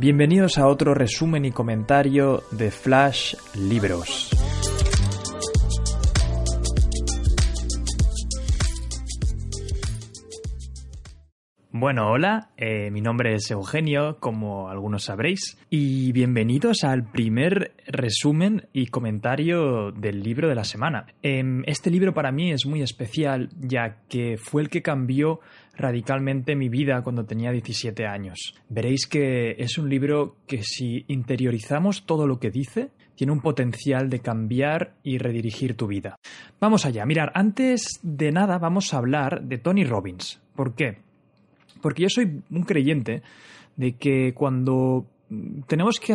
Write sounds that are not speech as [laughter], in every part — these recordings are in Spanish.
Bienvenidos a otro resumen y comentario de Flash Libros. Bueno, hola, eh, mi nombre es Eugenio, como algunos sabréis, y bienvenidos al primer resumen y comentario del libro de la semana. Em, este libro para mí es muy especial, ya que fue el que cambió radicalmente mi vida cuando tenía 17 años. Veréis que es un libro que si interiorizamos todo lo que dice, tiene un potencial de cambiar y redirigir tu vida. Vamos allá, mirar, antes de nada vamos a hablar de Tony Robbins. ¿Por qué? Porque yo soy un creyente de que cuando tenemos que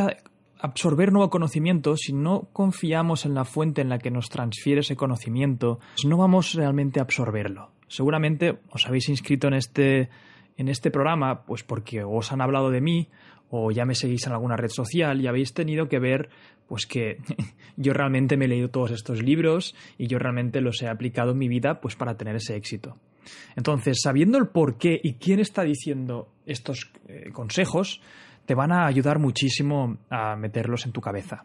absorber nuevo conocimiento, si no confiamos en la fuente en la que nos transfiere ese conocimiento, no vamos realmente a absorberlo. Seguramente os habéis inscrito en este, en este programa pues porque os han hablado de mí o ya me seguís en alguna red social y habéis tenido que ver pues que [laughs] yo realmente me he leído todos estos libros y yo realmente los he aplicado en mi vida pues para tener ese éxito. Entonces, sabiendo el por qué y quién está diciendo estos eh, consejos, te van a ayudar muchísimo a meterlos en tu cabeza.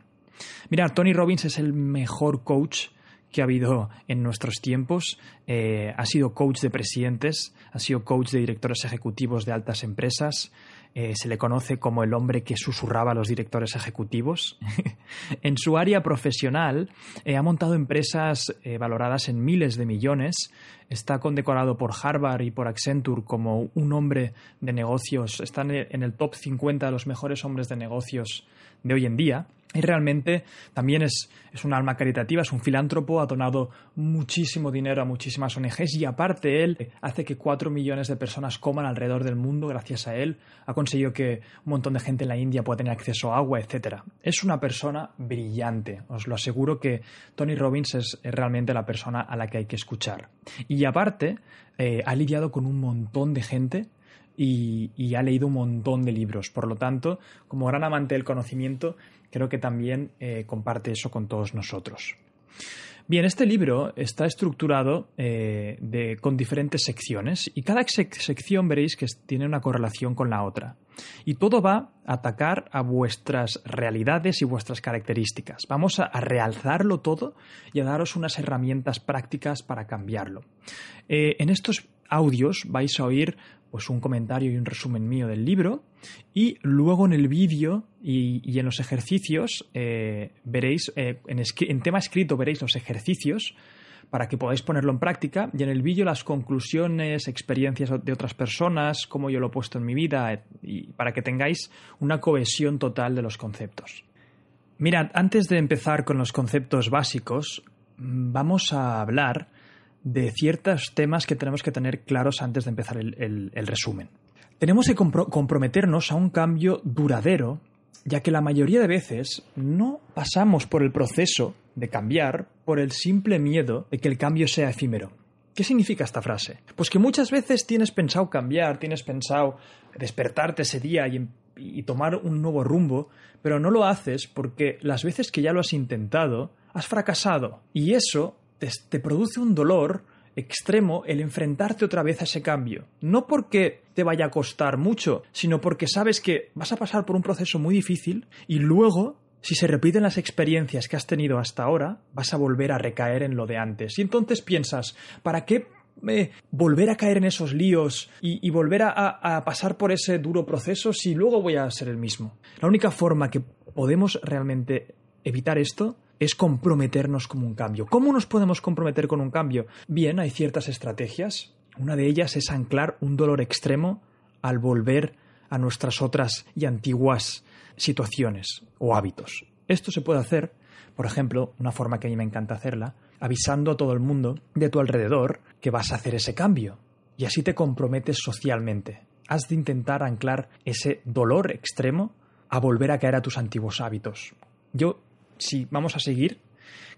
Mira, Tony Robbins es el mejor coach que ha habido en nuestros tiempos. Eh, ha sido coach de presidentes, ha sido coach de directores ejecutivos de altas empresas, eh, se le conoce como el hombre que susurraba a los directores ejecutivos. [laughs] en su área profesional eh, ha montado empresas valoradas en miles de millones. Está condecorado por Harvard y por Accenture como un hombre de negocios. Está en el top 50 de los mejores hombres de negocios de hoy en día. Y realmente también es, es, un alma caritativa, es un filántropo, ha donado muchísimo dinero a muchísimas ONGs y aparte él hace que cuatro millones de personas coman alrededor del mundo gracias a él. Ha conseguido que un montón de gente en la India pueda tener acceso a agua, etc. Es una persona brillante. Os lo aseguro que Tony Robbins es, realmente la persona a la que hay que escuchar. Y aparte, eh, ha lidiado con un montón de gente y, ha leído un montón de libros. Por lo tanto, como gran amante del conocimiento, creo que también eh, comparte eso con todos nosotros. Bien, este libro está estructurado eh, con diferentes secciones y cada sección veréis que tiene una correlación con la otra. Y todo va a atacar a vuestras realidades y vuestras características. Vamos a, realzarlo todo y a daros unas herramientas prácticas para cambiarlo. Eh, en estos audios vais a oír pues un comentario y un resumen mío del libro y luego en el vídeo y, en los ejercicios eh, veréis, eh, en, tema escrito veréis los ejercicios para que podáis ponerlo en práctica y en el vídeo las conclusiones, experiencias de otras personas, cómo yo lo he puesto en mi vida y para que tengáis una cohesión total de los conceptos. Mirad, antes de empezar con los conceptos básicos, mm, vamos a hablar de ciertos temas que tenemos que tener claros antes de empezar el, resumen. Tenemos que comprometernos a un cambio duradero, ya que la mayoría de veces no pasamos por el proceso de cambiar por el simple miedo de que el cambio sea efímero. ¿Qué significa esta frase? Pues que muchas veces tienes pensado cambiar, tienes pensado despertarte ese día y, y, tomar un nuevo rumbo, pero no lo haces porque las veces que ya lo has intentado, has fracasado. Y eso te, produce un dolor extremo el enfrentarte otra vez a ese cambio. No porque te vaya a costar mucho, sino porque sabes que vas a pasar por un proceso muy difícil y luego, si se repiten las experiencias que has tenido hasta ahora, vas a volver a recaer en lo de antes. Y entonces piensas, ¿para qué eh, volver a caer en esos líos y, volver a pasar por ese duro proceso si luego voy a ser el mismo? La única forma que podemos realmente evitar esto es comprometernos con un cambio. ¿Cómo nos podemos comprometer con un cambio? Bien, hay ciertas estrategias. Una de ellas es anclar un dolor extremo al volver a nuestras otras y antiguas situaciones o hábitos. Esto se puede hacer, por ejemplo, una forma que a mí me encanta hacerla, avisando a todo el mundo de tu alrededor que vas a hacer ese cambio. Y así te comprometes socialmente. Has de intentar anclar ese dolor extremo a volver a caer a tus antiguos hábitos. Yo, si vamos a seguir,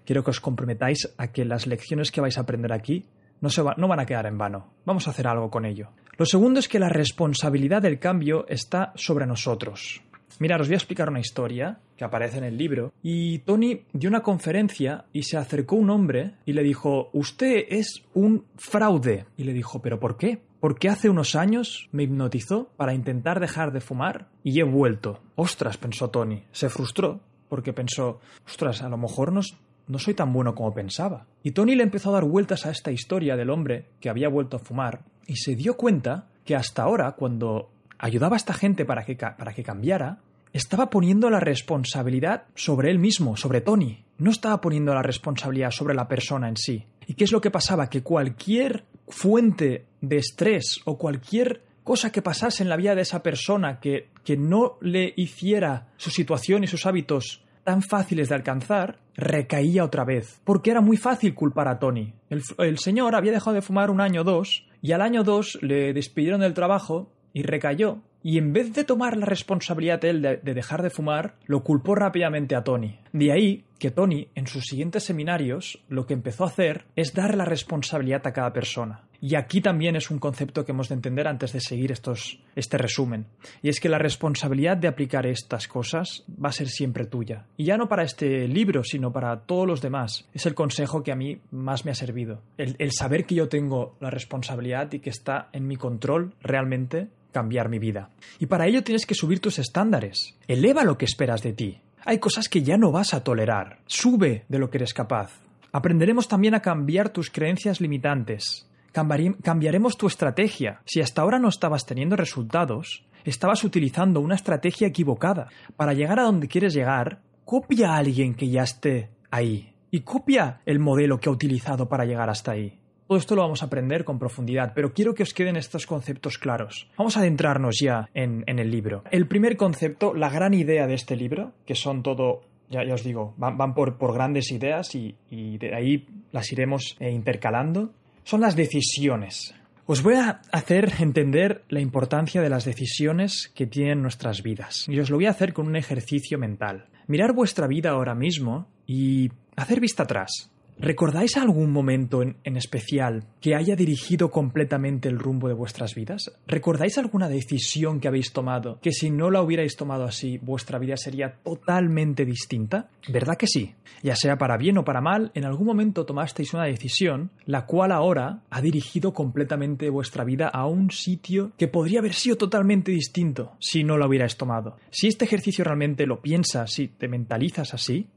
quiero que os comprometáis a que las lecciones que vais a aprender aquí no, se no van a quedar en vano. Vamos a hacer algo con ello. Lo segundo es que la responsabilidad del cambio está sobre nosotros. Mira, os voy a explicar una historia que aparece en el libro. Y Tony dio una conferencia y se acercó un hombre y le dijo, usted es un fraude. Y le dijo, ¿pero por qué? Porque hace unos años me hipnotizó para intentar dejar de fumar y he vuelto. Ostras, pensó Tony. Se frustró porque pensó, ostras, a lo mejor no, no soy tan bueno como pensaba. Y Tony le empezó a dar vueltas a esta historia del hombre que había vuelto a fumar y se dio cuenta que hasta ahora, cuando ayudaba a esta gente para que, para que cambiara, estaba poniendo la responsabilidad sobre él mismo, sobre Tony. No estaba poniendo la responsabilidad sobre la persona en sí. ¿Y qué es lo que pasaba? Que cualquier fuente de estrés o cualquier cosa que pasase en la vida de esa persona que, que no le hiciera su situación y sus hábitos tan fáciles de alcanzar, recaía otra vez. Porque era muy fácil culpar a Tony. El, señor había dejado de fumar un año o dos y al año dos le despidieron del trabajo y recayó y en vez de tomar la responsabilidad él de, de, dejar de fumar, lo culpó rápidamente a Tony. De ahí que Tony, en sus siguientes seminarios, lo que empezó a hacer es dar la responsabilidad a cada persona. Y aquí también es un concepto que hemos de entender antes de seguir estos, este resumen. Y es que la responsabilidad de aplicar estas cosas va a ser siempre tuya. Y ya no para este libro, sino para todos los demás. Es el consejo que a mí más me ha servido. El, el saber que yo tengo la responsabilidad y que está en mi control realmente cambiar mi vida. Y para ello tienes que subir tus estándares. Eleva lo que esperas de ti. Hay cosas que ya no vas a tolerar. Sube de lo que eres capaz. Aprenderemos también a cambiar tus creencias limitantes. Cambiaremos tu estrategia. Si hasta ahora no estabas teniendo resultados, estabas utilizando una estrategia equivocada. Para llegar a donde quieres llegar, copia a alguien que ya esté ahí. Y copia el modelo que ha utilizado para llegar hasta ahí. Todo esto lo vamos a aprender con profundidad, pero quiero que os queden estos conceptos claros. Vamos a adentrarnos ya en, el libro. El primer concepto, la gran idea de este libro, que son todo ya, os digo, van, por, grandes ideas y, y, de ahí las iremos eh, intercalando, son las decisiones. Os voy a hacer entender la importancia de las decisiones que tienen nuestras vidas. Y os lo voy a hacer con un ejercicio mental. Mirar vuestra vida ahora mismo y hacer vista atrás. ¿Recordáis algún momento en, especial que haya dirigido completamente el rumbo de vuestras vidas? ¿Recordáis alguna decisión que habéis tomado que si no la hubierais tomado así, vuestra vida sería totalmente distinta? ¿Verdad que sí? Ya sea para bien o para mal, en algún momento tomasteis una decisión la cual ahora ha dirigido completamente vuestra vida a un sitio que podría haber sido totalmente distinto si no lo hubierais tomado. Si este ejercicio realmente lo piensas, si te mentalizas así,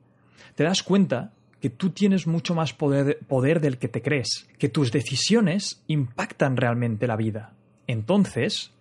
te das cuenta que tú tienes mucho más poder, poder, del que te crees, que tus decisiones impactan realmente la vida. Entonces,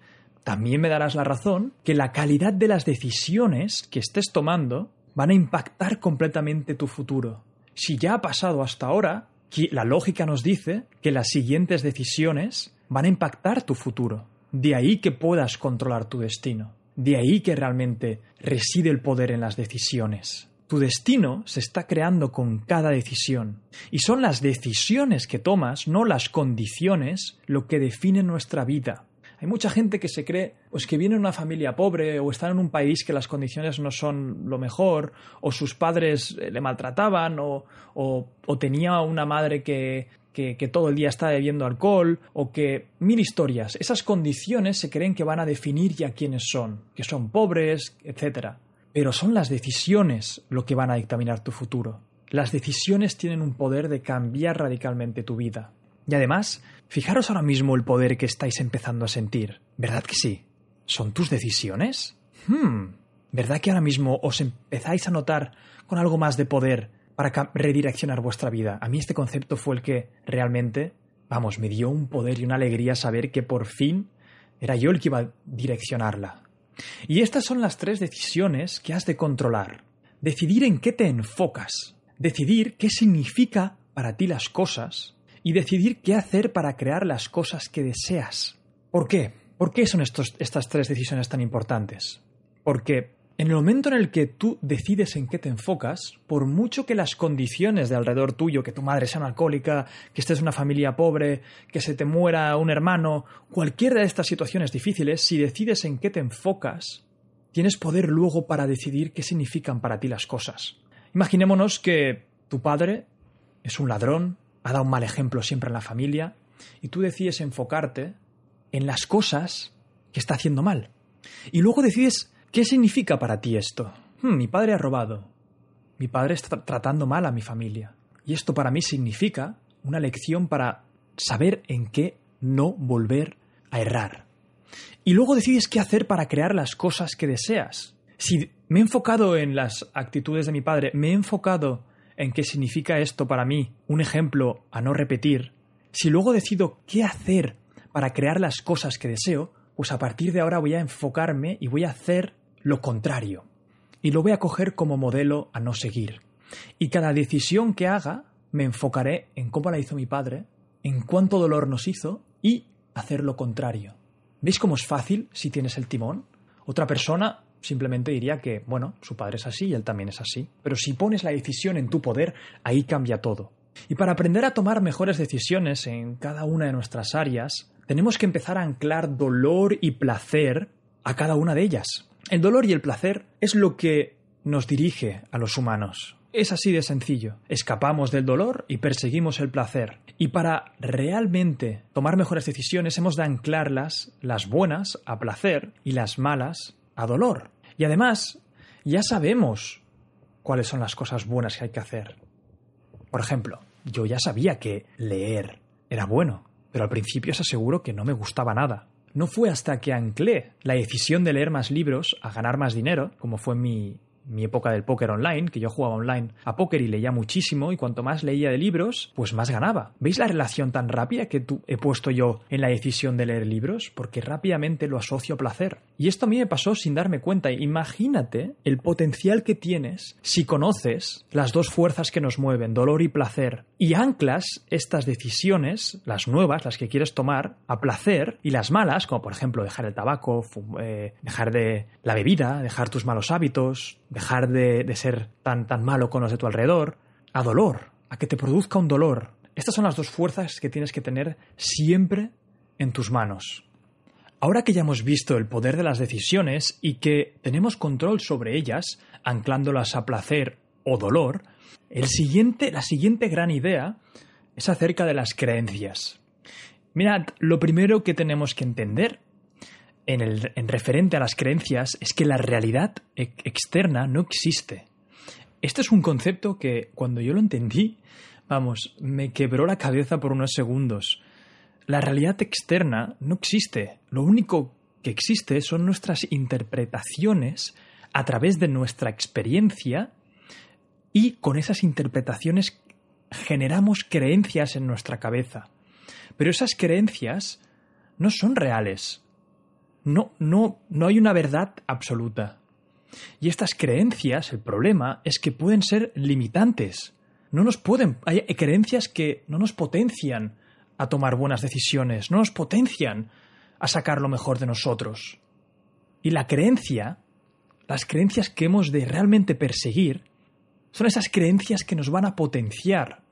también me darás la razón que la calidad de las decisiones que estés tomando van a impactar completamente tu futuro. Si ya ha pasado hasta ahora, la lógica nos dice que las siguientes decisiones van a impactar tu futuro. De ahí que puedas controlar tu destino. De ahí que realmente reside el poder en las decisiones. Tu destino se está creando con cada decisión. Y son las decisiones que tomas, no las condiciones, lo que definen nuestra vida. Hay mucha gente que se cree pues que viene de una familia pobre o está en un país que las condiciones no son lo mejor o sus padres le maltrataban o tenía una madre que, que, que, todo el día está bebiendo alcohol o que mil historias. Esas condiciones se creen que van a definir ya quiénes son, que son pobres, etc. Pero son las decisiones lo que van a dictaminar tu futuro. Las decisiones tienen un poder de cambiar radicalmente tu vida. Y además, fijaros ahora mismo el poder que estáis empezando a sentir. ¿Verdad que sí? ¿Son tus decisiones? Hmm. ¿Verdad que ahora mismo os empezáis a notar con algo más de poder para redireccionar vuestra vida? A mí este concepto fue el que realmente, vamos, me dio un poder y una alegría saber que por fin era yo el que iba a direccionarla. Y estas son las tres decisiones que has de controlar. Decidir en qué te enfocas, decidir qué significa para ti las cosas y decidir qué hacer para crear las cosas que deseas. ¿Por qué? ¿Por qué son estas tres decisiones tan importantes? Porque en el momento en el que tú decides en qué te enfocas, por mucho que las condiciones de alrededor tuyo, que tu madre sea alcohólica, que estés en una familia pobre, que se te muera un hermano, cualquiera de estas situaciones difíciles, si decides en qué te enfocas, tienes poder luego para decidir qué significan para ti las cosas. Imaginémonos que tu padre es un ladrón, ha dado un mal ejemplo siempre en la familia, y tú decides enfocarte en las cosas que está haciendo mal. Y luego decides qué significa para ti esto. Hmm, mi padre ha robado. Mi padre está tratando mal a mi familia. Y esto para mí significa una lección para saber en qué no volver a errar. Y luego decides qué hacer para crear las cosas que deseas. Si me he enfocado en las actitudes de mi padre, me he enfocado en qué significa esto para mí, un ejemplo a no repetir, si luego decido qué hacer para crear las cosas que deseo, pues a partir de ahora voy a enfocarme y voy a hacer lo contrario. Y lo voy a coger como modelo a no seguir. Y cada decisión que haga me enfocaré en cómo la hizo mi padre, en cuánto dolor nos hizo y hacer lo contrario. ¿Veis cómo es fácil si tienes el timón? Otra persona simplemente diría que, bueno, su padre es así y él también es así. Pero si pones la decisión en tu poder, ahí cambia todo. Y para aprender a tomar mejores decisiones en cada una de nuestras áreas, tenemos que empezar a anclar dolor y placer a cada una de ellas. El dolor y el placer es lo que nos dirige a los humanos. Es así de sencillo. Escapamos del dolor y perseguimos el placer. Y para realmente tomar mejores decisiones hemos de anclarlas, las buenas, a placer y las malas a dolor. Y además, ya sabemos cuáles son las cosas buenas que hay que hacer. Por ejemplo, yo ya sabía que leer era bueno, pero al principio os aseguro que no me gustaba nada. No fue hasta que anclé la decisión de leer más libros a ganar más dinero, como fue mi, mi época del póker online, que yo jugaba online a póker y leía muchísimo, y cuanto más leía de libros, pues más ganaba. ¿Veis la relación tan rápida que tú, he puesto yo en la decisión de leer libros? Porque rápidamente lo asocio a placer. Y esto a mí me pasó sin darme cuenta. Imagínate el potencial que tienes si conoces las dos fuerzas que nos mueven, dolor y placer, y anclas estas decisiones, las nuevas, las que quieres tomar, a placer, y las malas, como por ejemplo dejar el tabaco, eh, dejar de la bebida, dejar tus malos hábitos, dejar de, ser tan, tan malo con los de tu alrededor, a dolor, a que te produzca un dolor. Estas son las dos fuerzas que tienes que tener siempre en tus manos. Ahora que ya hemos visto el poder de las decisiones y que tenemos control sobre ellas, anclándolas a placer o dolor, el siguiente, la siguiente gran idea es acerca de las creencias. Mirad, lo primero que tenemos que entender en, referente a las creencias es que la realidad externa no existe. Este es un concepto que cuando yo lo entendí, vamos, me quebró la cabeza por unos segundos. La realidad externa no existe. Lo único que existe son nuestras interpretaciones a través de nuestra experiencia y con esas interpretaciones generamos creencias en nuestra cabeza. Pero esas creencias no son reales no, no, no hay una verdad absoluta. Y estas creencias, el problema es que pueden ser limitantes. No nos pueden. Hay creencias que no nos potencian a tomar buenas decisiones, no nos potencian a sacar lo mejor de nosotros. Y la creencia, las creencias que hemos de realmente perseguir, son esas creencias que nos van a potenciar.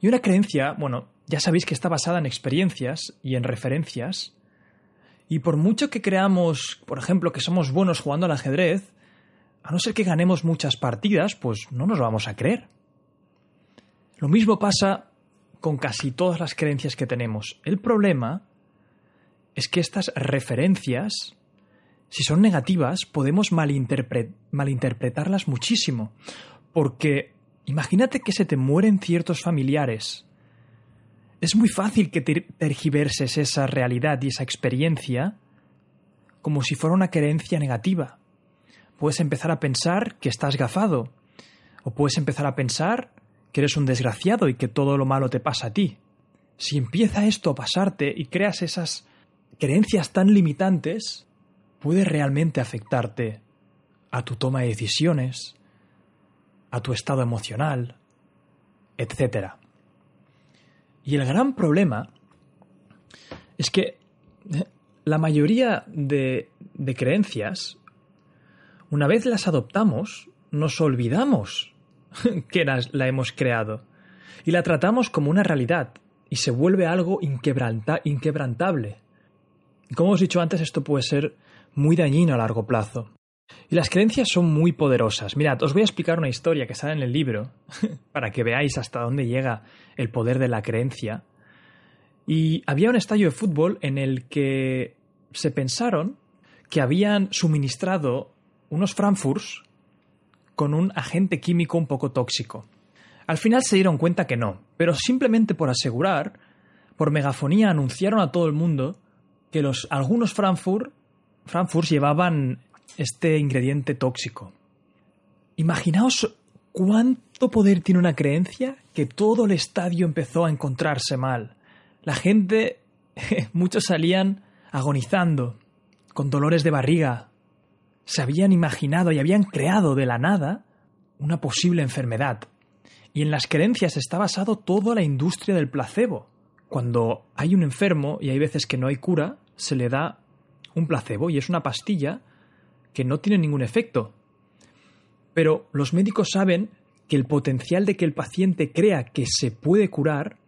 Y una creencia, bueno, ya sabéis que está basada en experiencias y en referencias, y por mucho que creamos, por ejemplo, que somos buenos jugando al ajedrez, a no ser que ganemos muchas partidas, pues no nos vamos a creer. Lo mismo pasa con casi todas las creencias que tenemos. El problema es que estas referencias, si son negativas, podemos malinterpretarlas muchísimo. Porque imagínate que se te mueren ciertos familiares es muy fácil que tergiverses esa realidad y esa experiencia como si fuera una creencia negativa. Puedes empezar a pensar que estás gafado, o puedes empezar a pensar que eres un desgraciado y que todo lo malo te pasa a ti. Si empieza esto a pasarte y creas esas creencias tan limitantes, puede realmente afectarte a tu toma de decisiones, a tu estado emocional, etcétera. Y el gran problema es que eh, la mayoría de, creencias, una vez las adoptamos, nos olvidamos [laughs] que la hemos creado y la tratamos como una realidad y se vuelve algo inquebrantable. Como os he dicho antes, esto puede ser muy dañino a largo plazo. Y las creencias son muy poderosas. Mirad, os voy a explicar una historia que sale en el libro [laughs] para que veáis hasta dónde llega el poder de la creencia. Y había un estadio de fútbol en el que se pensaron que habían suministrado unos Frankfurts con un agente químico un poco tóxico. Al final se dieron cuenta que no, pero simplemente por asegurar, por megafonía anunciaron a todo el mundo que los, algunos Frankfurt, Frankfurts llevaban este ingrediente tóxico. Imaginaos cuánto poder tiene una creencia que todo el estadio empezó a encontrarse mal. La gente, [laughs] muchos salían agonizando, con dolores de barriga. Se habían imaginado y habían creado de la nada una posible enfermedad. Y en las creencias está basado toda la industria del placebo. Cuando hay un enfermo y hay veces que no hay cura, se le da un placebo y es una pastilla que no tiene ningún efecto. Pero los médicos saben que el potencial de que el paciente crea que se puede curar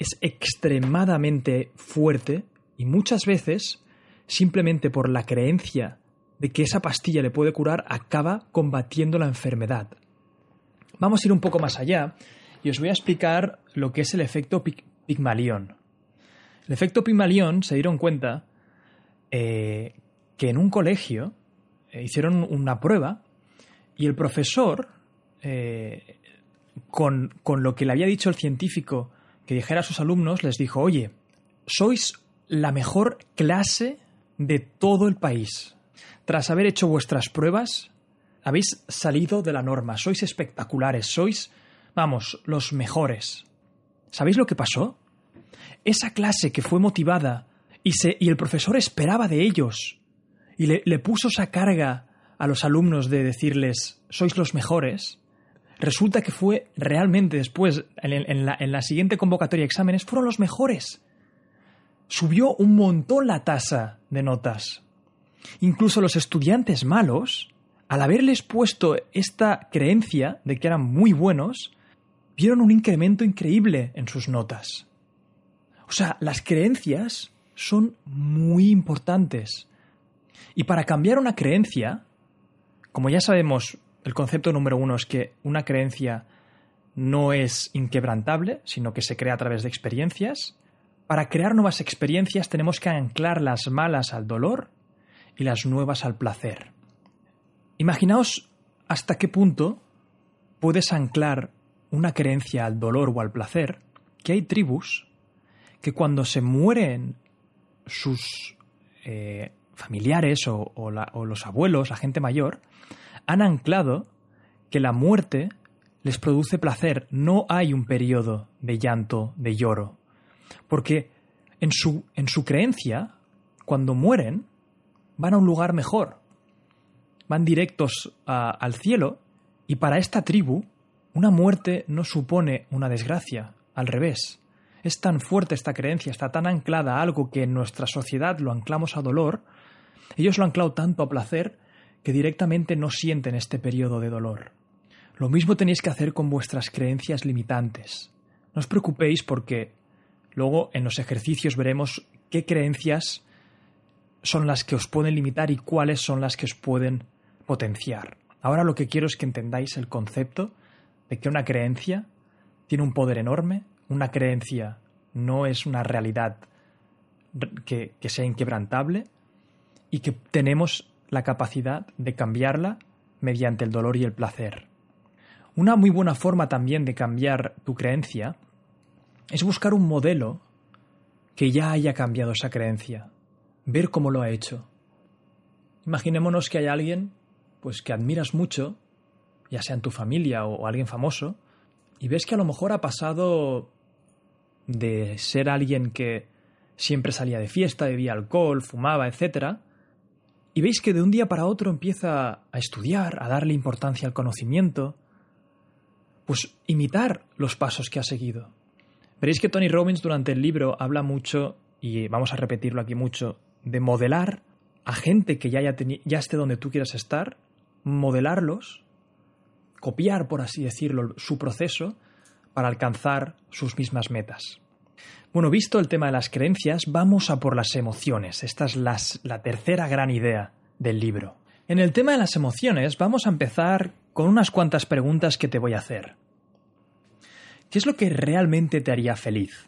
es extremadamente fuerte y muchas veces, simplemente por la creencia de que esa pastilla le puede curar, acaba combatiendo la enfermedad. Vamos a ir un poco más allá y os voy a explicar lo que es el efecto Pigmalión. El efecto Pigmalión se dieron cuenta eh, que en un colegio hicieron una prueba y el profesor, eh, con, con lo que le había dicho el científico que dijera a sus alumnos, les dijo, oye, sois la mejor clase de todo el país. Tras haber hecho vuestras pruebas, habéis salido de la norma, sois espectaculares, sois, vamos, los mejores. ¿Sabéis lo que pasó? Esa clase que fue motivada y, se, y el profesor esperaba de ellos y le, puso esa carga a los alumnos de decirles, sois los mejores, resulta que fue realmente después, en, la, en, la, siguiente convocatoria de exámenes, fueron los mejores. Subió un montón la tasa de notas. Incluso los estudiantes malos, al haberles puesto esta creencia de que eran muy buenos, vieron un incremento increíble en sus notas. O sea, las creencias son muy importantes. Y para cambiar una creencia, como ya sabemos, el concepto número uno es que una creencia no es inquebrantable, sino que se crea a través de experiencias. Para crear nuevas experiencias tenemos que anclar las malas al dolor y las nuevas al placer. Imaginaos hasta qué punto puedes anclar una creencia al dolor o al placer, que hay tribus que cuando se mueren sus eh, familiares o, los abuelos, la gente mayor, han anclado que la muerte les produce placer. No hay un periodo de llanto, de lloro. Porque en su, en su creencia, cuando mueren, van a un lugar mejor. Van directos al cielo y para esta tribu, una muerte no supone una desgracia. Al revés. Es tan fuerte esta creencia, está tan anclada a algo que en nuestra sociedad lo anclamos a dolor, ellos lo han anclado tanto a placer que directamente no sienten este periodo de dolor. Lo mismo tenéis que hacer con vuestras creencias limitantes. No os preocupéis porque luego en los ejercicios veremos qué creencias son las que os pueden limitar y cuáles son las que os pueden potenciar. Ahora lo que quiero es que entendáis el concepto de que una creencia tiene un poder enorme, una creencia no es una realidad que, que sea inquebrantable, y que tenemos la capacidad de cambiarla mediante el dolor y el placer. Una muy buena forma también de cambiar tu creencia es buscar un modelo que ya haya cambiado esa creencia, ver cómo lo ha hecho. Imaginémonos que hay alguien pues que admiras mucho, ya sea en tu familia o alguien famoso, y ves que a lo mejor ha pasado de ser alguien que siempre salía de fiesta, bebía alcohol, fumaba, etcétera, y veis que de un día para otro empieza a estudiar, a darle importancia al conocimiento, pues imitar los pasos que ha seguido. Veréis que Tony Robbins durante el libro habla mucho, y vamos a repetirlo aquí mucho, de modelar a gente que ya, ya esté donde tú quieras estar, modelarlos, copiar, por así decirlo, su proceso para alcanzar sus mismas metas. Bueno, visto el tema de las creencias, vamos a por las emociones. Esta es la tercera gran idea del libro. En el tema de las emociones vamos a empezar con unas cuantas preguntas que te voy a hacer. ¿Qué es lo que realmente te haría feliz?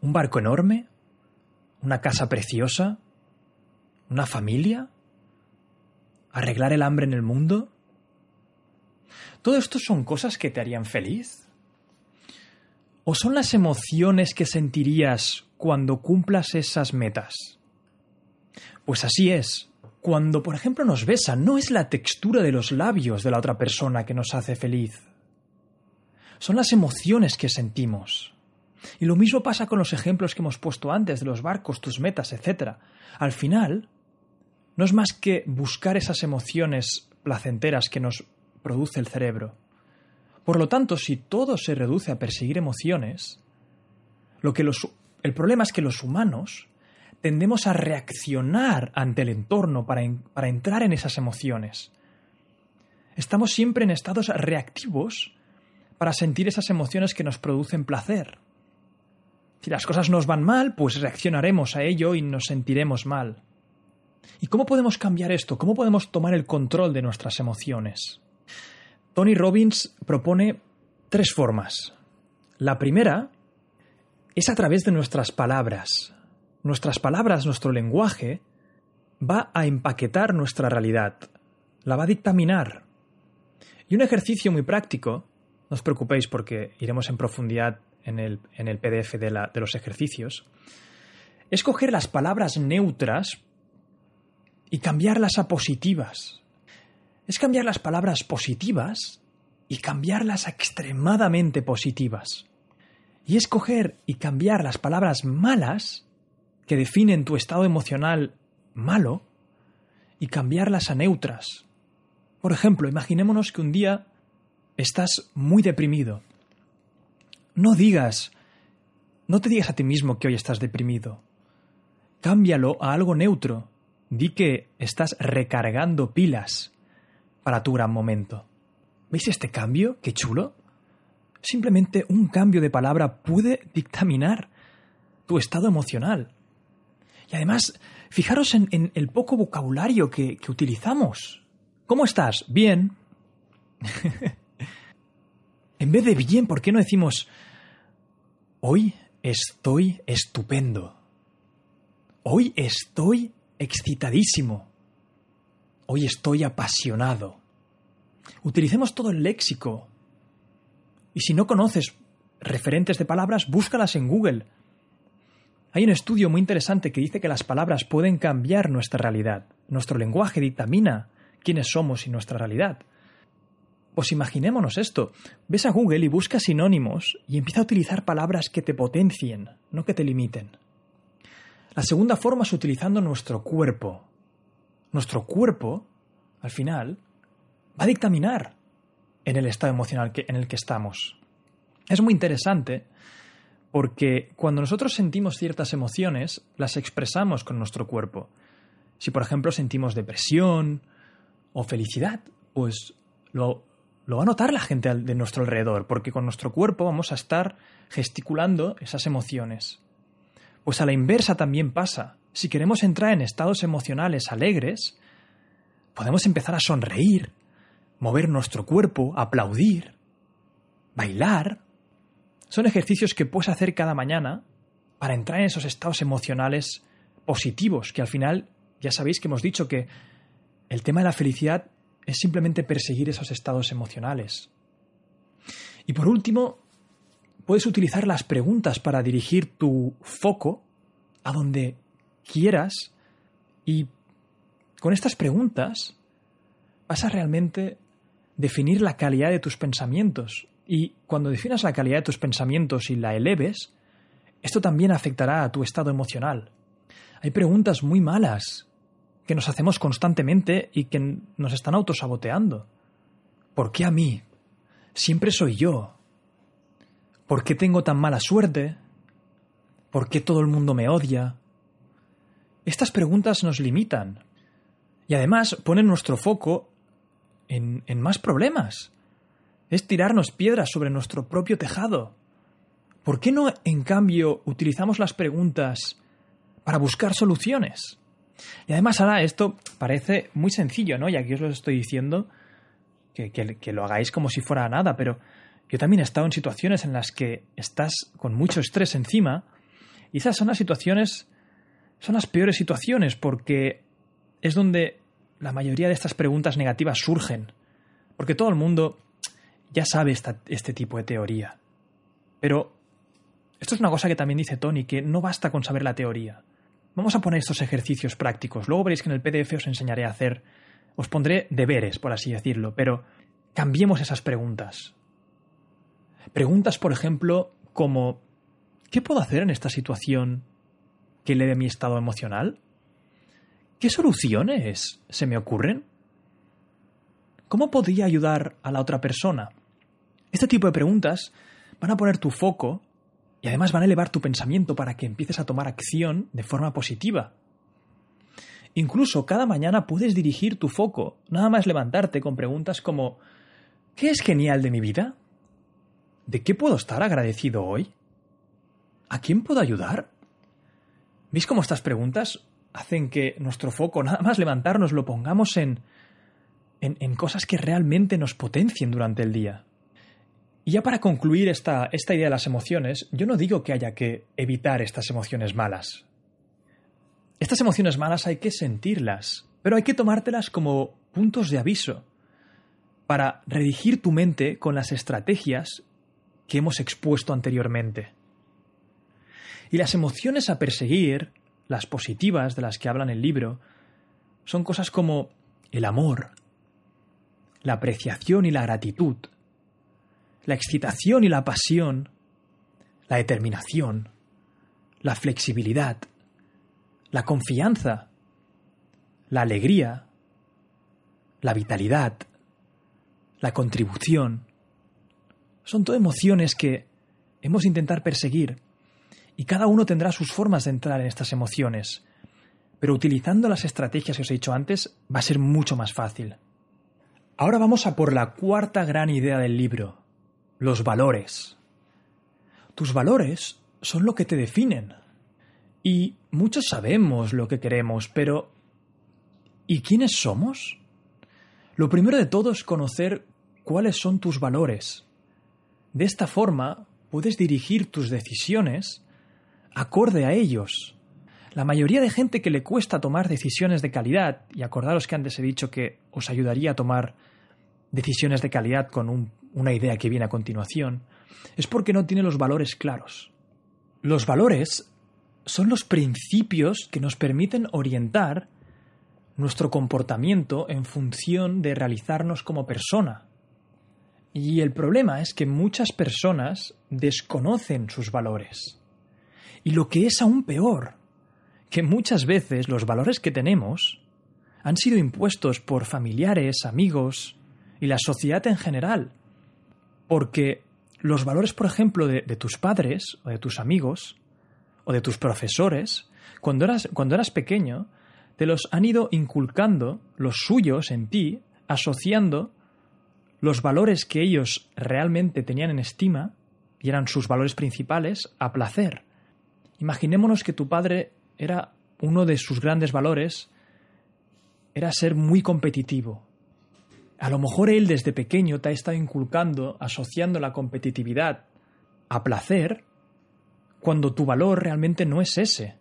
¿Un barco enorme? ¿Una casa preciosa? ¿Una familia? ¿Arreglar el hambre en el mundo? ¿Todo esto son cosas que te harían feliz? ¿O son las emociones que sentirías cuando cumplas esas metas? Pues así es. Cuando, por ejemplo, nos besan, no es la textura de los labios de la otra persona que nos hace feliz. Son las emociones que sentimos. Y lo mismo pasa con los ejemplos que hemos puesto antes de los barcos, tus metas, etc. Al final, no es más que buscar esas emociones placenteras que nos produce el cerebro. Por lo tanto, si todo se reduce a perseguir emociones, lo que el problema es que los humanos tendemos a reaccionar ante el entorno para entrar en esas emociones. Estamos siempre en estados reactivos para sentir esas emociones que nos producen placer. Si las cosas nos van mal, pues reaccionaremos a ello y nos sentiremos mal. ¿Y cómo podemos cambiar esto? ¿Cómo podemos tomar el control de nuestras emociones? Tony Robbins propone tres formas. La primera es a través de nuestras palabras. Nuestras palabras, nuestro lenguaje, va a empaquetar nuestra realidad, la va a dictaminar. Y un ejercicio muy práctico, no os preocupéis porque iremos en profundidad en el, PDF de, de los ejercicios, es coger las palabras neutras y cambiarlas a positivas. Es cambiar las palabras positivas y cambiarlas a extremadamente positivas. Y es coger y cambiar las palabras malas que definen tu estado emocional malo y cambiarlas a neutras. Por ejemplo, imaginémonos que un día estás muy deprimido. No digas, no te digas a ti mismo que hoy estás deprimido. Cámbialo a algo neutro Di que estás recargando pilas para tu gran momento. ¿Veis este cambio? ¡Qué chulo! Simplemente un cambio de palabra puede dictaminar tu estado emocional. Y además, fijaros en, el poco vocabulario que, utilizamos. ¿Cómo estás? Bien. [laughs] en vez de bien, ¿por qué no decimos hoy estoy estupendo? Hoy estoy excitadísimo. Hoy estoy apasionado. Utilicemos todo el léxico. Y si no conoces referentes de palabras, búscalas en Google. Hay un estudio muy interesante que dice que las palabras pueden cambiar nuestra realidad. Nuestro lenguaje dictamina quiénes somos y nuestra realidad. Pues imaginémonos esto. Ves a Google y busca sinónimos y empieza a utilizar palabras que te potencien, no que te limiten. La segunda forma es utilizando nuestro cuerpo. Nuestro cuerpo, al final, va a dictaminar en el estado emocional en el que estamos. Es muy interesante porque cuando nosotros sentimos ciertas emociones, las expresamos con nuestro cuerpo. Si, por ejemplo, sentimos depresión o felicidad, pues lo, lo va a notar la gente de nuestro alrededor, porque con nuestro cuerpo vamos a estar gesticulando esas emociones. Pues a la inversa también pasa. Si queremos entrar en estados emocionales alegres, podemos empezar a sonreír, mover nuestro cuerpo, aplaudir, bailar. Son ejercicios que puedes hacer cada mañana para entrar en esos estados emocionales positivos, que al final ya sabéis que hemos dicho que el tema de la felicidad es simplemente perseguir esos estados emocionales. Y por último, puedes utilizar las preguntas para dirigir tu foco a donde quieras y con estas preguntas vas a realmente definir la calidad de tus pensamientos. Y cuando definas la calidad de tus pensamientos y la eleves, esto también afectará a tu estado emocional. Hay preguntas muy malas que nos hacemos constantemente y que nos están autosaboteando. ¿Por qué a mí? Siempre soy yo. ¿Por qué tengo tan mala suerte? ¿Por qué todo el mundo me odia? Estas preguntas nos limitan y además ponen nuestro foco en, en más problemas. Es tirarnos piedras sobre nuestro propio tejado. ¿Por qué no, en cambio, utilizamos las preguntas para buscar soluciones? Y además ahora esto parece muy sencillo, ¿no? Y aquí os lo estoy diciendo que, que, lo hagáis como si fuera nada, pero yo también he estado en situaciones en las que estás con mucho estrés encima y esas son las situaciones, son las peores situaciones porque es donde la mayoría de estas preguntas negativas surgen. Porque todo el mundo ya sabe este tipo de teoría. Pero esto es una cosa que también dice Tony, que no basta con saber la teoría. Vamos a poner estos ejercicios prácticos. Luego veréis que en el PDF os enseñaré a hacer, os pondré deberes, por así decirlo, pero cambiemos esas preguntas. Preguntas, por ejemplo, como ¿qué puedo hacer en esta situación que eleve mi estado emocional? ¿Qué soluciones se me ocurren? ¿Cómo podría ayudar a la otra persona? Este tipo de preguntas van a poner tu foco y además van a elevar tu pensamiento para que empieces a tomar acción de forma positiva. Incluso cada mañana puedes dirigir tu foco, nada más levantarte con preguntas como ¿qué es genial de mi vida? ¿De qué puedo estar agradecido hoy? ¿A quién puedo ayudar? ¿Veis cómo estas preguntas hacen que nuestro foco, nada más levantarnos, lo pongamos en, en, cosas que realmente nos potencien durante el día? Y ya para concluir esta, esta idea de las emociones, yo no digo que haya que evitar estas emociones malas. Estas emociones malas hay que sentirlas, pero hay que tomártelas como puntos de aviso para redigir tu mente con las estrategias que hemos expuesto anteriormente. Y las emociones a perseguir, las positivas de las que habla en el libro, son cosas como el amor, la apreciación y la gratitud, la excitación y la pasión, la determinación, la flexibilidad, la confianza, la alegría, la vitalidad, la contribución. Son todo emociones que hemos de intentar perseguir y cada uno tendrá sus formas de entrar en estas emociones, pero utilizando las estrategias que os he dicho antes va a ser mucho más fácil. Ahora vamos a por la cuarta gran idea del libro, los valores. Tus valores son lo que te definen. Y muchos sabemos lo que queremos, pero ¿y quiénes somos? Lo primero de todo es conocer cuáles son tus valores. De esta forma puedes dirigir tus decisiones acorde a ellos. La mayoría de gente que le cuesta tomar decisiones de calidad, y acordaros que antes he dicho que os ayudaría a tomar decisiones de calidad con un una idea que viene a continuación, es porque no tiene los valores claros. Los valores son los principios que nos permiten orientar nuestro comportamiento en función de realizarnos como persona. Y el problema es que muchas personas desconocen sus valores. Y lo que es aún peor, que muchas veces los valores que tenemos han sido impuestos por familiares, amigos y la sociedad en general, porque los valores, por ejemplo, de, tus padres o de tus amigos o de tus profesores, cuando eras, cuando eras pequeño, te los han ido inculcando los suyos en ti, asociando los valores que ellos realmente tenían en estima, y eran sus valores principales, a placer. Imaginémonos que tu padre era uno de sus grandes valores, era ser muy competitivo, a lo mejor él desde pequeño te ha estado inculcando, asociando la competitividad a placer, cuando tu valor realmente no es ese.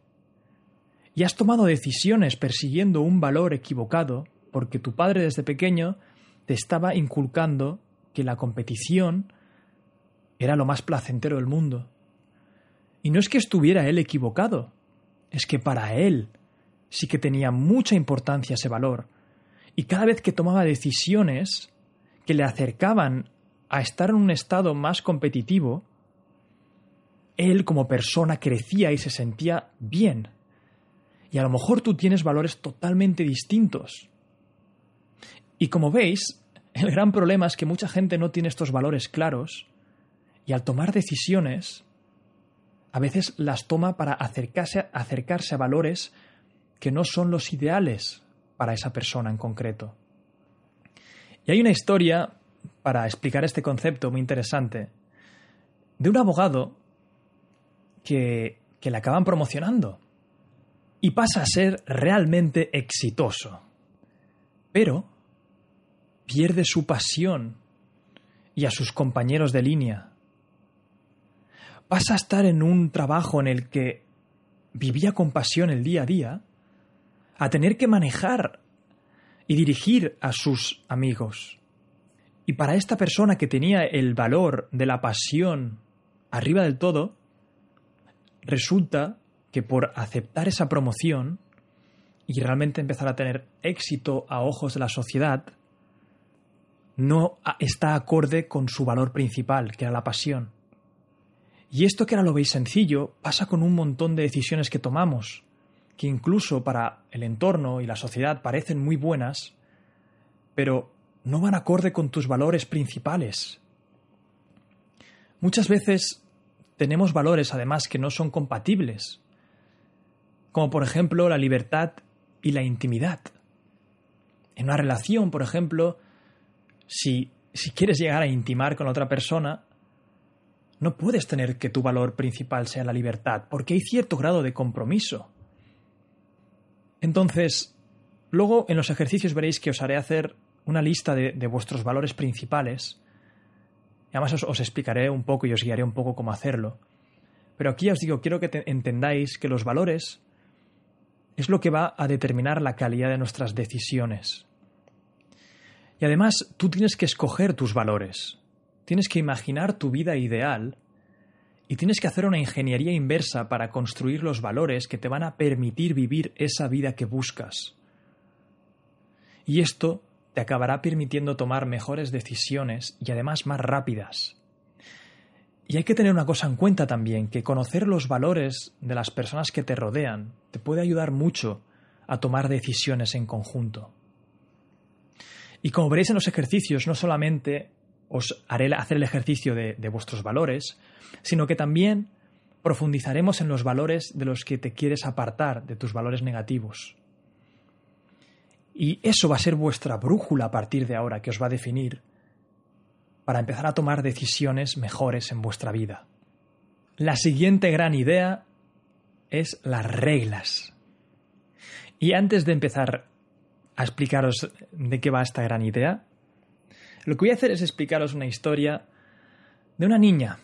Y has tomado decisiones persiguiendo un valor equivocado porque tu padre desde pequeño te estaba inculcando que la competición era lo más placentero del mundo. Y no es que estuviera él equivocado, es que para él sí que tenía mucha importancia ese valor, y cada vez que tomaba decisiones que le acercaban a estar en un estado más competitivo, él como persona crecía y se sentía bien. Y a lo mejor tú tienes valores totalmente distintos. Y como veis, el gran problema es que mucha gente no tiene estos valores claros y al tomar decisiones, a veces las toma para acercarse, acercarse a valores que no son los ideales para esa persona en concreto. Y hay una historia para explicar este concepto muy interesante de un abogado que, que le acaban promocionando. y pasa a ser realmente exitoso. Pero pierde su pasión y a sus compañeros de línea. Pasa a estar en un trabajo en el que vivía con pasión el día a día, a tener que manejar y dirigir a sus amigos. Y para esta persona que tenía el valor de la pasión arriba del todo, resulta que por aceptar esa promoción y realmente empezar a tener éxito a ojos de la sociedad, no está acorde con su valor principal, que era la pasión. Y esto que ahora lo veis sencillo, pasa con un montón de decisiones que tomamos, que incluso para el entorno y la sociedad parecen muy buenas, pero no van acorde con tus valores principales. Muchas veces tenemos valores además que no son compatibles, como por ejemplo la libertad y la intimidad. En una relación, por ejemplo, si, si quieres llegar a intimar con otra persona, no puedes tener que tu valor principal sea la libertad, porque hay cierto grado de compromiso. Entonces, luego en los ejercicios veréis que os haré hacer una lista de, vuestros valores principales. Y además os, explicaré un poco y os guiaré un poco cómo hacerlo. Pero aquí os digo, quiero que entendáis que los valores es lo que va a determinar la calidad de nuestras decisiones. Y además tú tienes que escoger tus valores, tienes que imaginar tu vida ideal y tienes que hacer una ingeniería inversa para construir los valores que te van a permitir vivir esa vida que buscas. Y esto te acabará permitiendo tomar mejores decisiones y además más rápidas. Y hay que tener una cosa en cuenta también, que conocer los valores de las personas que te rodean te puede ayudar mucho a tomar decisiones en conjunto. Y como veréis en los ejercicios, no solamente os haré hacer el ejercicio de, vuestros valores, sino que también profundizaremos en los valores de los que te quieres apartar, de tus valores negativos. Y eso va a ser vuestra brújula a partir de ahora, que os va a definir para empezar a tomar decisiones mejores en vuestra vida. La siguiente gran idea es las reglas. Y antes de empezar a explicaros de qué va esta gran idea, lo que voy a hacer es explicaros una historia de una niña.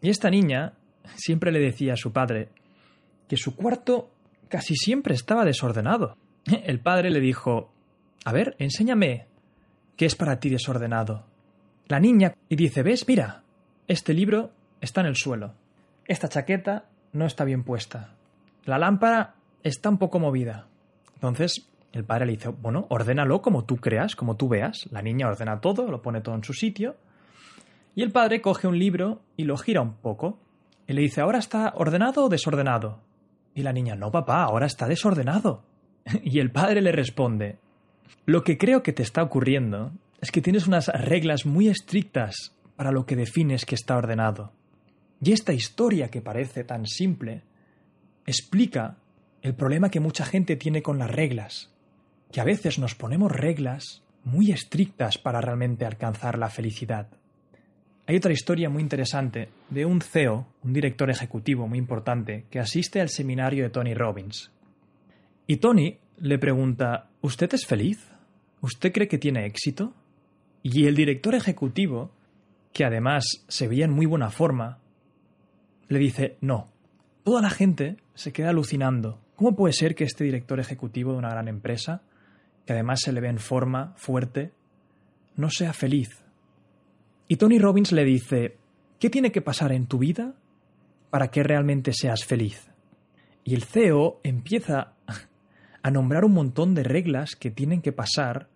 Y esta niña siempre le decía a su padre que su cuarto casi siempre estaba desordenado. El padre le dijo, a ver, enséñame qué es para ti desordenado. La niña y dice, ves, mira, este libro está en el suelo. Esta chaqueta no está bien puesta. La lámpara está un poco movida. Entonces el padre le dice, bueno, ordénalo como tú creas, como tú veas. La niña ordena todo, lo pone todo en su sitio. Y el padre coge un libro y lo gira un poco. Y le dice, ¿ahora está ordenado o desordenado? Y la niña, no, papá, ahora está desordenado. [laughs] y el padre le responde, lo que creo que te está ocurriendo es que tienes unas reglas muy estrictas para lo que defines que está ordenado. Y esta historia que parece tan simple explica el problema que mucha gente tiene con las reglas que a veces nos ponemos reglas muy estrictas para realmente alcanzar la felicidad. Hay otra historia muy interesante de un CEO, un director ejecutivo muy importante, que asiste al seminario de Tony Robbins. Y Tony le pregunta, ¿Usted es feliz? ¿Usted cree que tiene éxito? Y el director ejecutivo, que además se veía en muy buena forma, le dice, no. Toda la gente se queda alucinando. ¿Cómo puede ser que este director ejecutivo de una gran empresa que además se le ve en forma, fuerte, no sea feliz. Y Tony Robbins le dice, ¿qué tiene que pasar en tu vida para que realmente seas feliz? Y el CEO empieza a nombrar un montón de reglas que tienen que pasar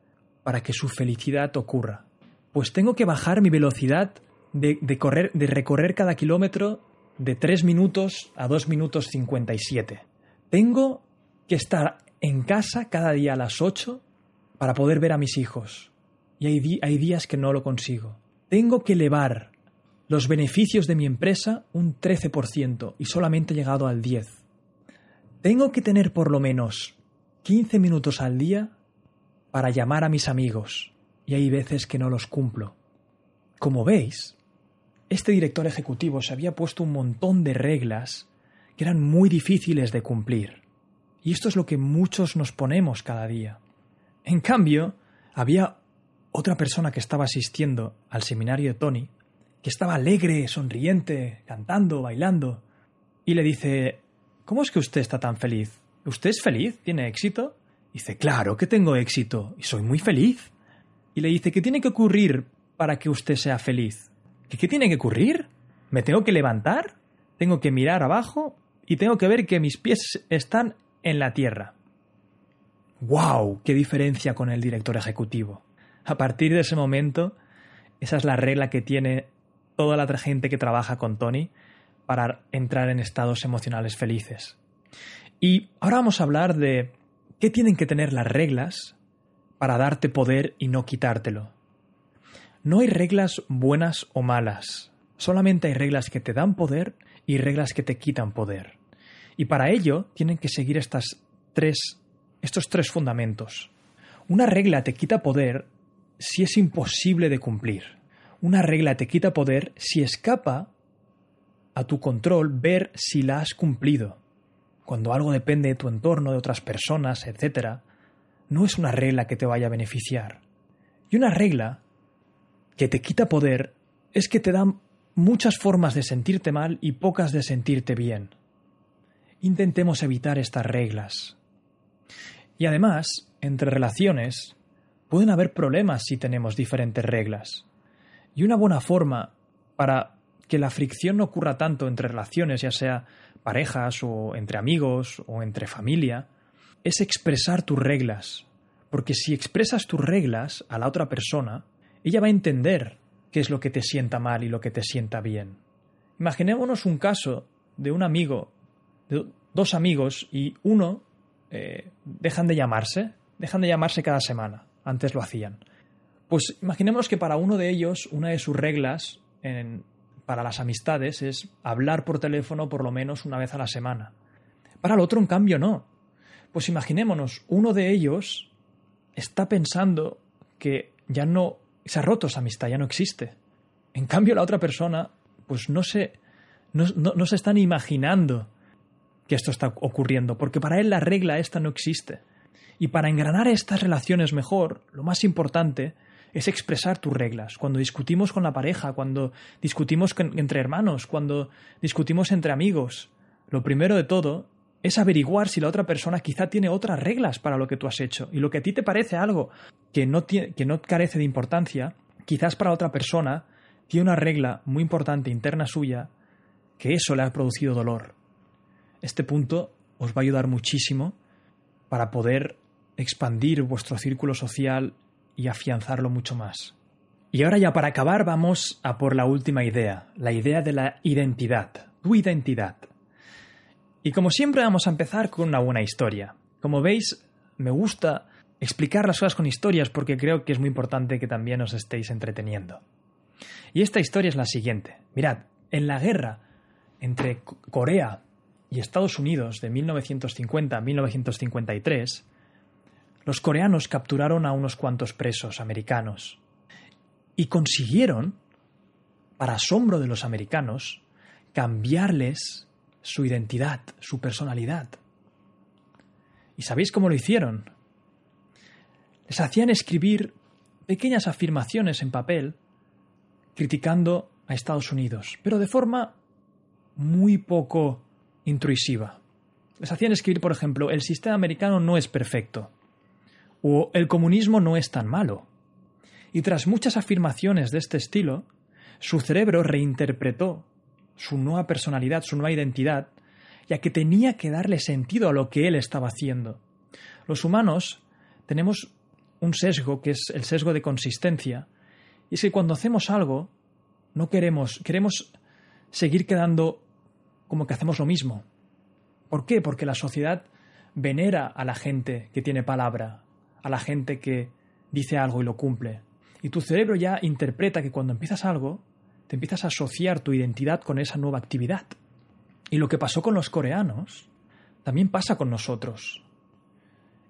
para que su felicidad ocurra. Pues tengo que bajar mi velocidad de, correr, de recorrer cada kilómetro de 3 minutos a 2 minutos 57. Tengo que estar en casa cada día a las 8 para poder ver a mis hijos. Y hay, hay días que no lo consigo. Tengo que elevar los beneficios de mi empresa un 13% y solamente he llegado al 10%. Tengo que tener por lo menos 15 minutos al día para llamar a mis amigos y hay veces que no los cumplo. Como veis, este director ejecutivo se había puesto un montón de reglas que eran muy difíciles de cumplir. Y esto es lo que muchos nos ponemos cada día. En cambio, había otra persona que estaba asistiendo al seminario de Tony, que estaba alegre, sonriente, cantando, bailando, y le dice, ¿Cómo es que usted está tan feliz? ¿Usted es feliz? ¿Tiene éxito? Dice, claro que tengo éxito y soy muy feliz. Y le dice, ¿qué tiene que ocurrir para que usted sea feliz? ¿Qué, qué tiene que ocurrir? ¿Me tengo que levantar? ¿Tengo que mirar abajo? Y tengo que ver que mis pies están en la tierra. ¡Wow! ¡Qué diferencia con el director ejecutivo! A partir de ese momento, esa es la regla que tiene toda la gente que trabaja con Tony para entrar en estados emocionales felices. Y ahora vamos a hablar de qué tienen que tener las reglas para darte poder y no quitártelo. No hay reglas buenas o malas, solamente hay reglas que te dan poder y reglas que te quitan poder. Y para ello tienen que seguir estas tres, estos tres fundamentos. Una regla te quita poder si es imposible de cumplir. Una regla te quita poder si escapa a tu control ver si la has cumplido. Cuando algo depende de tu entorno, de otras personas, etc., no es una regla que te vaya a beneficiar. Y una regla que te quita poder es que te dan muchas formas de sentirte mal y pocas de sentirte bien. Intentemos evitar estas reglas. Y además, entre relaciones, pueden haber problemas si tenemos diferentes reglas. Y una buena forma para que la fricción no ocurra tanto entre relaciones, ya sea parejas o entre amigos o entre familia, es expresar tus reglas. Porque si expresas tus reglas a la otra persona, ella va a entender qué es lo que te sienta mal y lo que te sienta bien. Imaginémonos un caso de un amigo, dos amigos, y uno eh, dejan de llamarse, dejan de llamarse cada semana, antes lo hacían. Pues imaginemos que para uno de ellos, una de sus reglas en, para las amistades es hablar por teléfono por lo menos una vez a la semana. Para el otro, en cambio, no. Pues imaginémonos, uno de ellos está pensando que ya no se ha roto esa amistad, ya no existe. En cambio, la otra persona, pues no se, no, no se están imaginando que esto está ocurriendo, porque para él la regla esta no existe. Y para engranar estas relaciones mejor, lo más importante es expresar tus reglas. Cuando discutimos con la pareja, cuando discutimos entre hermanos, cuando discutimos entre amigos, lo primero de todo es averiguar si la otra persona quizá tiene otras reglas para lo que tú has hecho. Y lo que a ti te parece algo que no, que no carece de importancia, quizás para otra persona tiene una regla muy importante interna suya que eso le ha producido dolor. Este punto os va a ayudar muchísimo para poder expandir vuestro círculo social y afianzarlo mucho más. Y ahora ya para acabar vamos a por la última idea, la idea de la identidad, tu identidad. Y como siempre vamos a empezar con una buena historia. Como veis, me gusta explicar las cosas con historias porque creo que es muy importante que también os estéis entreteniendo. Y esta historia es la siguiente. Mirad, en la guerra entre Corea y Estados Unidos de 1950 a 1953, los coreanos capturaron a unos cuantos presos americanos y consiguieron, para asombro de los americanos, cambiarles su identidad, su personalidad. ¿Y sabéis cómo lo hicieron? Les hacían escribir pequeñas afirmaciones en papel criticando a Estados Unidos, pero de forma muy poco intrusiva. Les hacían escribir, por ejemplo, el sistema americano no es perfecto o el comunismo no es tan malo. Y tras muchas afirmaciones de este estilo, su cerebro reinterpretó su nueva personalidad, su nueva identidad, ya que tenía que darle sentido a lo que él estaba haciendo. Los humanos tenemos un sesgo que es el sesgo de consistencia, y es que cuando hacemos algo, no queremos, queremos seguir quedando como que hacemos lo mismo. ¿Por qué? Porque la sociedad venera a la gente que tiene palabra, a la gente que dice algo y lo cumple. Y tu cerebro ya interpreta que cuando empiezas algo, te empiezas a asociar tu identidad con esa nueva actividad. Y lo que pasó con los coreanos, también pasa con nosotros.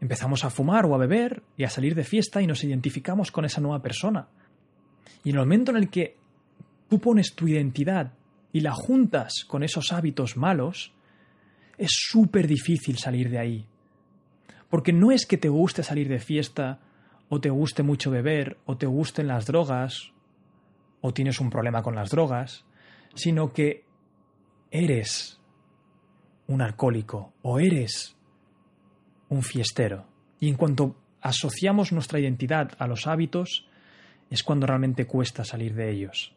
Empezamos a fumar o a beber y a salir de fiesta y nos identificamos con esa nueva persona. Y en el momento en el que tú pones tu identidad y la juntas con esos hábitos malos, es súper difícil salir de ahí Porque no es que te guste salir de fiesta, o te guste mucho beber, o te gusten las drogas, o tienes un problema con las drogas, sino que eres un alcohólico o eres un fiestero. Y en cuanto asociamos nuestra identidad a los hábitos, es cuando realmente cuesta salir de ellos.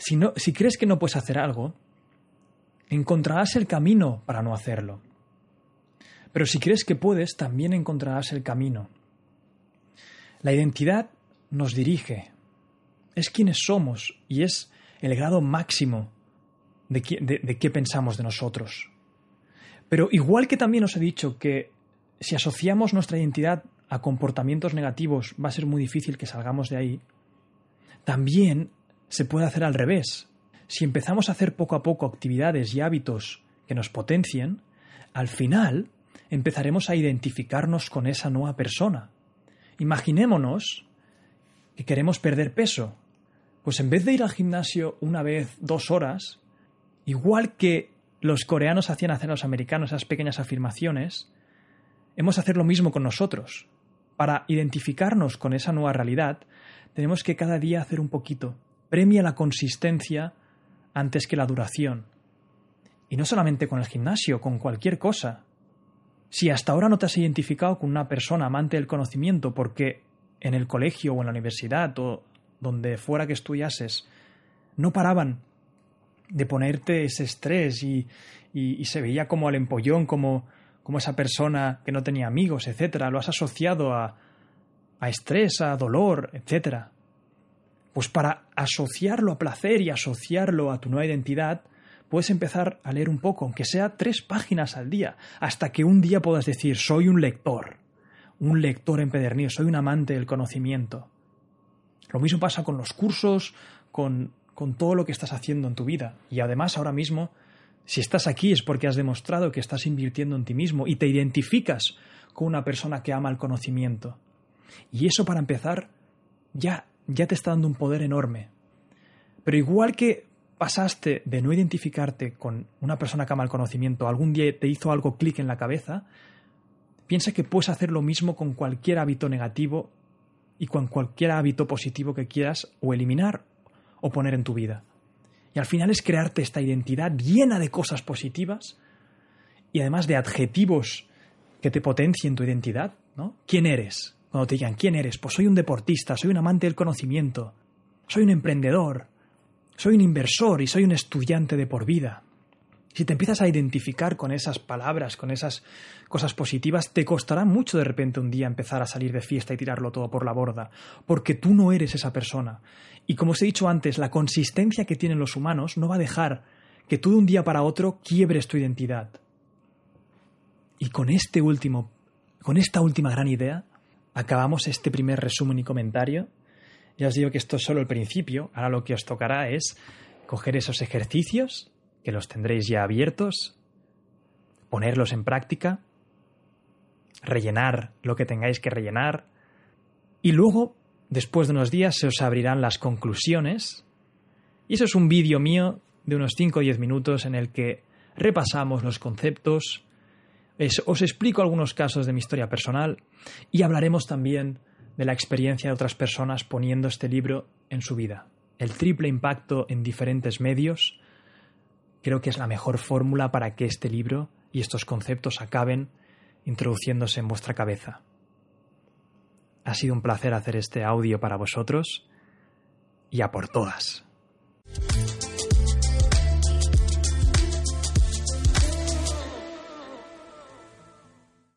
Si, no, si crees que no puedes hacer algo, encontrarás el camino para no hacerlo. Pero si crees que puedes, también encontrarás el camino. La identidad nos dirige, es quienes somos y es el grado máximo de, qué pensamos de nosotros. Pero igual que también os he dicho que si asociamos nuestra identidad a comportamientos negativos va a ser muy difícil que salgamos de ahí, también se puede hacer al revés. Si empezamos a hacer poco a poco actividades y hábitos que nos potencien, al final empezaremos a identificarnos con esa nueva persona. Imaginémonos que queremos perder peso. Pues en vez de ir al gimnasio una vez, dos horas, igual que los coreanos hacían hacer a los americanos esas pequeñas afirmaciones, hemos de hacer lo mismo con nosotros. Para identificarnos con esa nueva realidad, tenemos que cada día hacer un poquito. Premia la consistencia antes que la duración. Y no solamente con el gimnasio, con cualquier cosa. Si hasta ahora no te has identificado con una persona amante del conocimiento porque en el colegio o en la universidad o donde fuera que estudiases no paraban de ponerte ese estrés y, se veía como al empollón, como, como esa persona que no tenía amigos, etcétera, lo has asociado a, a estrés, a dolor, etcétera. Pues para asociarlo a placer y asociarlo a tu nueva identidad, puedes empezar a leer un poco, aunque sea tres páginas al día, hasta que un día puedas decir soy un lector, un lector empedernido, soy un amante del conocimiento. Lo mismo pasa con los cursos, con con todo lo que estás haciendo en tu vida. Y además ahora mismo, si estás aquí es porque has demostrado que estás invirtiendo en ti mismo y te identificas con una persona que ama el conocimiento. Y eso para empezar ya ya te está dando un poder enorme. Pero igual que pasaste de no identificarte con una persona que ama el conocimiento, algún día te hizo algo clic en la cabeza, piensa que puedes hacer lo mismo con cualquier hábito negativo y con cualquier hábito positivo que quieras o eliminar o poner en tu vida. Y al final es crearte esta identidad llena de cosas positivas y además de adjetivos que te potencien tu identidad, ¿no? ¿Quién eres? Cuando te digan, ¿quién eres? Pues soy un deportista, soy un amante del conocimiento, soy un emprendedor, soy un inversor y soy un estudiante de por vida. Si te empiezas a identificar con esas palabras, con esas cosas positivas, te costará mucho de repente un día empezar a salir de fiesta y tirarlo todo por la borda, porque tú no eres esa persona. Y como os he dicho antes, la consistencia que tienen los humanos no va a dejar que tú de un día para otro quiebres tu identidad. Y con este último, con esta última gran idea, acabamos este primer resumen y comentario. Ya os digo que esto es solo el principio, ahora lo que os tocará es coger esos ejercicios que los tendréis ya abiertos, ponerlos en práctica, rellenar lo que tengáis que rellenar y luego, después de unos días, se os abrirán las conclusiones. Y eso es un vídeo mío de unos 5 o 10 minutos en el que repasamos los conceptos, os explico algunos casos de mi historia personal y hablaremos también de la experiencia de otras personas poniendo este libro en su vida. El triple impacto en diferentes medios creo que es la mejor fórmula para que este libro y estos conceptos acaben introduciéndose en vuestra cabeza. Ha sido un placer hacer este audio para vosotros y a por todas.